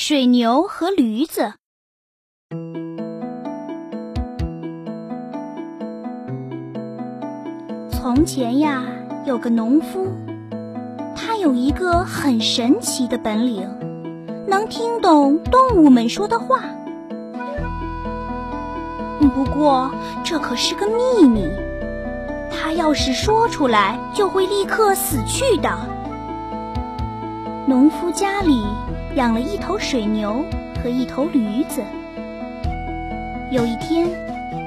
水牛和驴子。从前呀，有个农夫，他有一个很神奇的本领，能听懂动物们说的话。不过，这可是个秘密，他要是说出来，就会立刻死去的。农夫家里。养了一头水牛和一头驴子。有一天，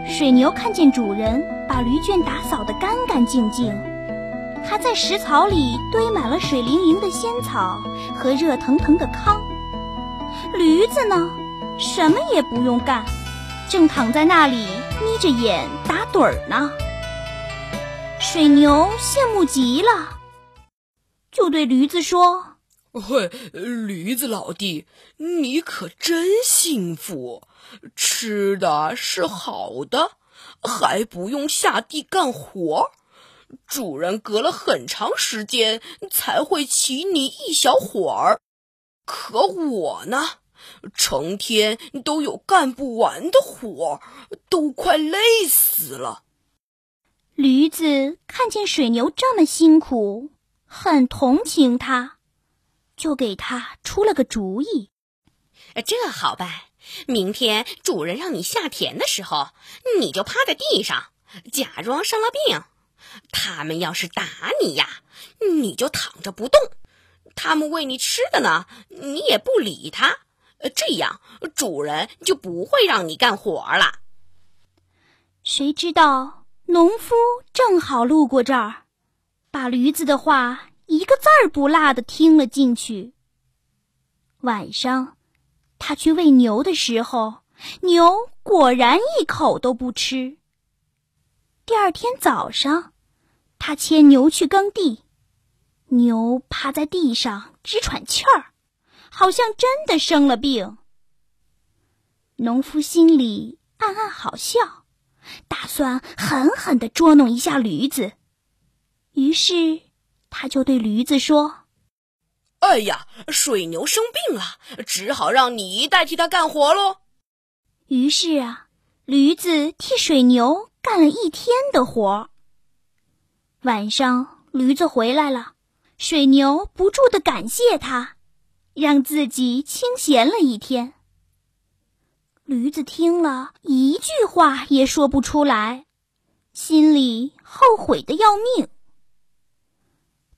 水牛看见主人把驴圈打扫得干干净净，还在食槽里堆满了水灵灵的仙草和热腾腾的糠。驴子呢，什么也不用干，正躺在那里眯着眼打盹儿呢。水牛羡慕极了，就对驴子说。嘿，驴子老弟，你可真幸福，吃的是好的，还不用下地干活。主人隔了很长时间才会骑你一小会儿，可我呢，成天都有干不完的活，都快累死了。驴子看见水牛这么辛苦，很同情他。就给他出了个主意，这好办。明天主人让你下田的时候，你就趴在地上，假装生了病。他们要是打你呀，你就躺着不动。他们喂你吃的呢，你也不理他。这样主人就不会让你干活了。谁知道农夫正好路过这儿，把驴子的话。一个字儿不落的听了进去。晚上，他去喂牛的时候，牛果然一口都不吃。第二天早上，他牵牛去耕地，牛趴在地上直喘气儿，好像真的生了病。农夫心里暗暗好笑，打算狠狠的捉弄一下驴子，于是。他就对驴子说：“哎呀，水牛生病了，只好让你代替他干活喽。”于是啊，驴子替水牛干了一天的活。晚上，驴子回来了，水牛不住的感谢他，让自己清闲了一天。驴子听了一句话也说不出来，心里后悔的要命。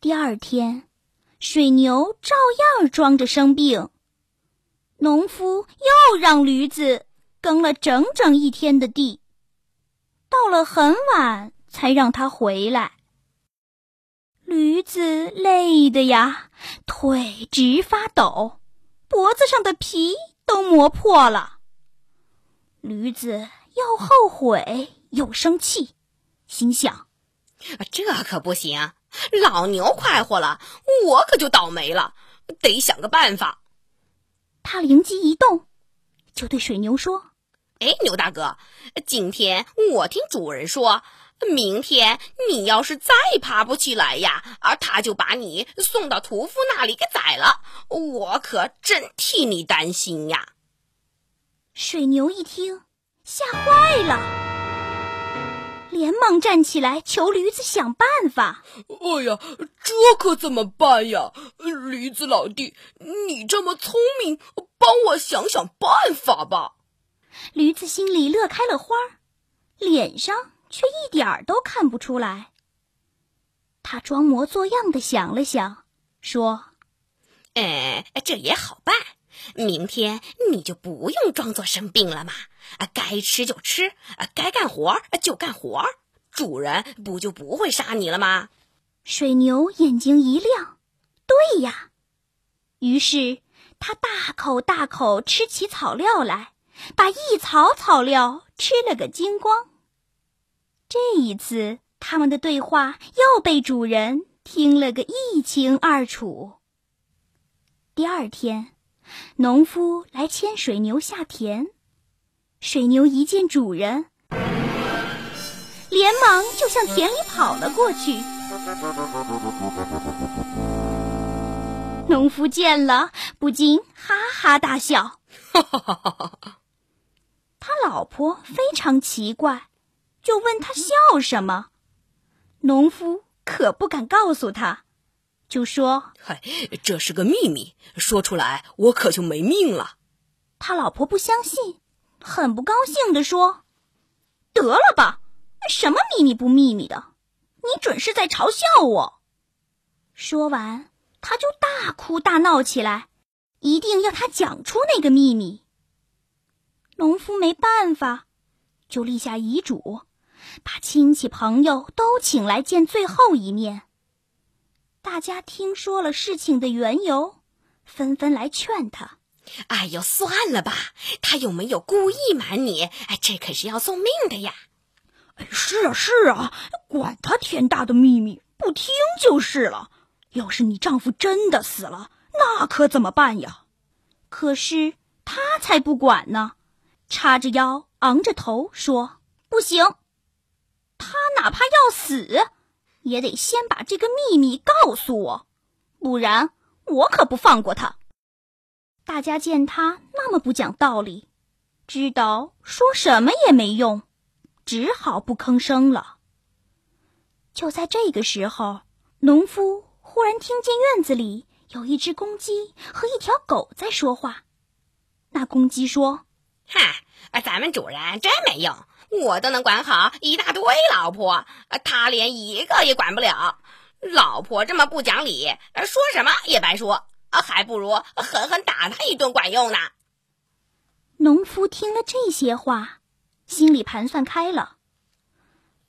第二天，水牛照样装着生病。农夫又让驴子耕了整整一天的地，到了很晚才让他回来。驴子累的呀，腿直发抖，脖子上的皮都磨破了。驴子又后悔又生气，心想：这可不行。老牛快活了，我可就倒霉了，得想个办法。他灵机一动，就对水牛说：“哎，牛大哥，今天我听主人说，明天你要是再爬不起来呀，啊，他就把你送到屠夫那里给宰了。我可真替你担心呀。”水牛一听，吓坏了。连忙站起来求驴子想办法。哎呀，这可怎么办呀？驴子老弟，你这么聪明，帮我想想办法吧。驴子心里乐开了花，脸上却一点儿都看不出来。他装模作样的想了想，说：“哎，这也好办。明天你就不用装作生病了嘛。”啊，该吃就吃，啊，该干活就干活，主人不就不会杀你了吗？水牛眼睛一亮，对呀，于是他大口大口吃起草料来，把一草草料吃了个精光。这一次，他们的对话又被主人听了个一清二楚。第二天，农夫来牵水牛下田。水牛一见主人，连忙就向田里跑了过去。农夫见了，不禁哈哈大笑。他老婆非常奇怪，就问他笑什么。农夫可不敢告诉他，就说：“嗨，这是个秘密，说出来我可就没命了。”他老婆不相信，很不高兴地说：“得了吧，什么秘密不秘密的？你准是在嘲笑我。”说完，他就大哭大闹起来，一定要他讲出那个秘密。农夫没办法，就立下遗嘱，把亲戚朋友都请来见最后一面。大家听说了事情的缘由，纷纷来劝他：“哎呦，算了吧，他又没有故意瞒你，哎，这可是要送命的呀！”“是啊，是啊，管他天大的秘密，不听就是了。”要是你丈夫真的死了，那可怎么办呀？可是他才不管呢，叉着腰，昂着头说：“不行，他哪怕要死，也得先把这个秘密告诉我，不然我可不放过他。”大家见他那么不讲道理，知道说什么也没用，只好不吭声了。就在这个时候，农夫。忽然听见院子里有一只公鸡和一条狗在说话。那公鸡说：“嗨，咱们主人真没用，我都能管好一大堆老婆，他连一个也管不了。老婆这么不讲理，说什么也白说，还不如狠狠打他一顿管用呢。”农夫听了这些话，心里盘算开了，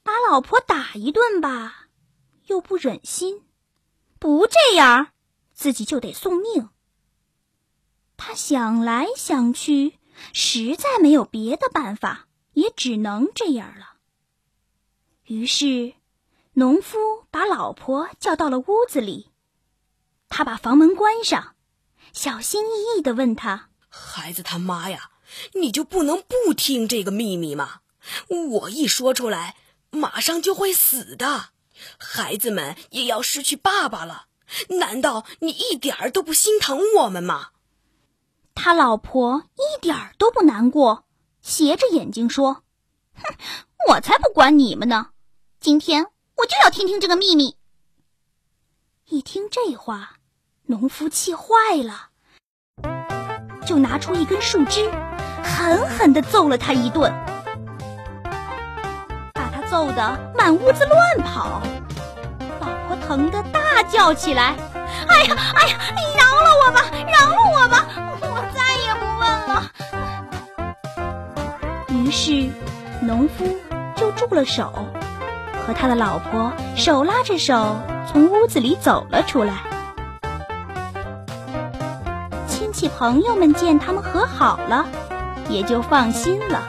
把老婆打一顿吧，又不忍心。不这样，自己就得送命。他想来想去，实在没有别的办法，也只能这样了。于是，农夫把老婆叫到了屋子里，他把房门关上，小心翼翼的问他：“孩子他妈呀，你就不能不听这个秘密吗？我一说出来，马上就会死的。”孩子们也要失去爸爸了，难道你一点儿都不心疼我们吗？他老婆一点儿都不难过，斜着眼睛说：“哼，我才不管你们呢！今天我就要听听这个秘密。”一听这话，农夫气坏了，就拿出一根树枝，狠狠的揍了他一顿。把他揍得满屋子乱跑，老婆疼得大叫起来：“哎呀，哎呀，你饶了我吧，饶了我吧，我再也不问了。”于是，农夫就住了手，和他的老婆手拉着手从屋子里走了出来。戚朋友们见他们和好了，也就放心了，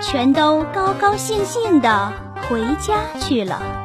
全都高高兴兴的。回家去了。